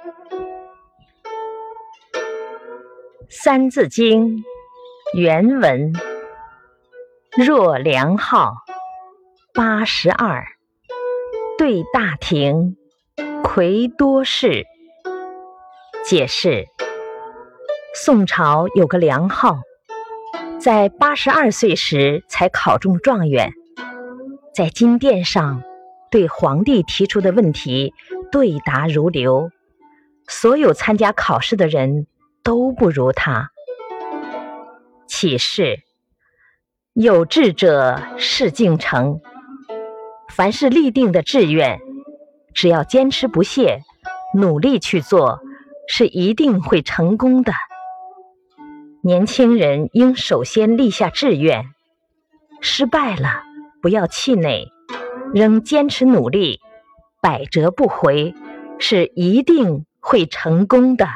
《三字经》原文：若梁浩，八十二，对大庭，魁多士。解释：宋朝有个梁浩，在八十二岁时才考中状元，在金殿上对皇帝提出的问题对答如流，所有参加考试的人。都不如他。启示：有志者事竟成。凡是立定的志愿，只要坚持不懈，努力去做，是一定会成功的。年轻人应首先立下志愿，失败了不要气馁，仍坚持努力，百折不回，是一定会成功的。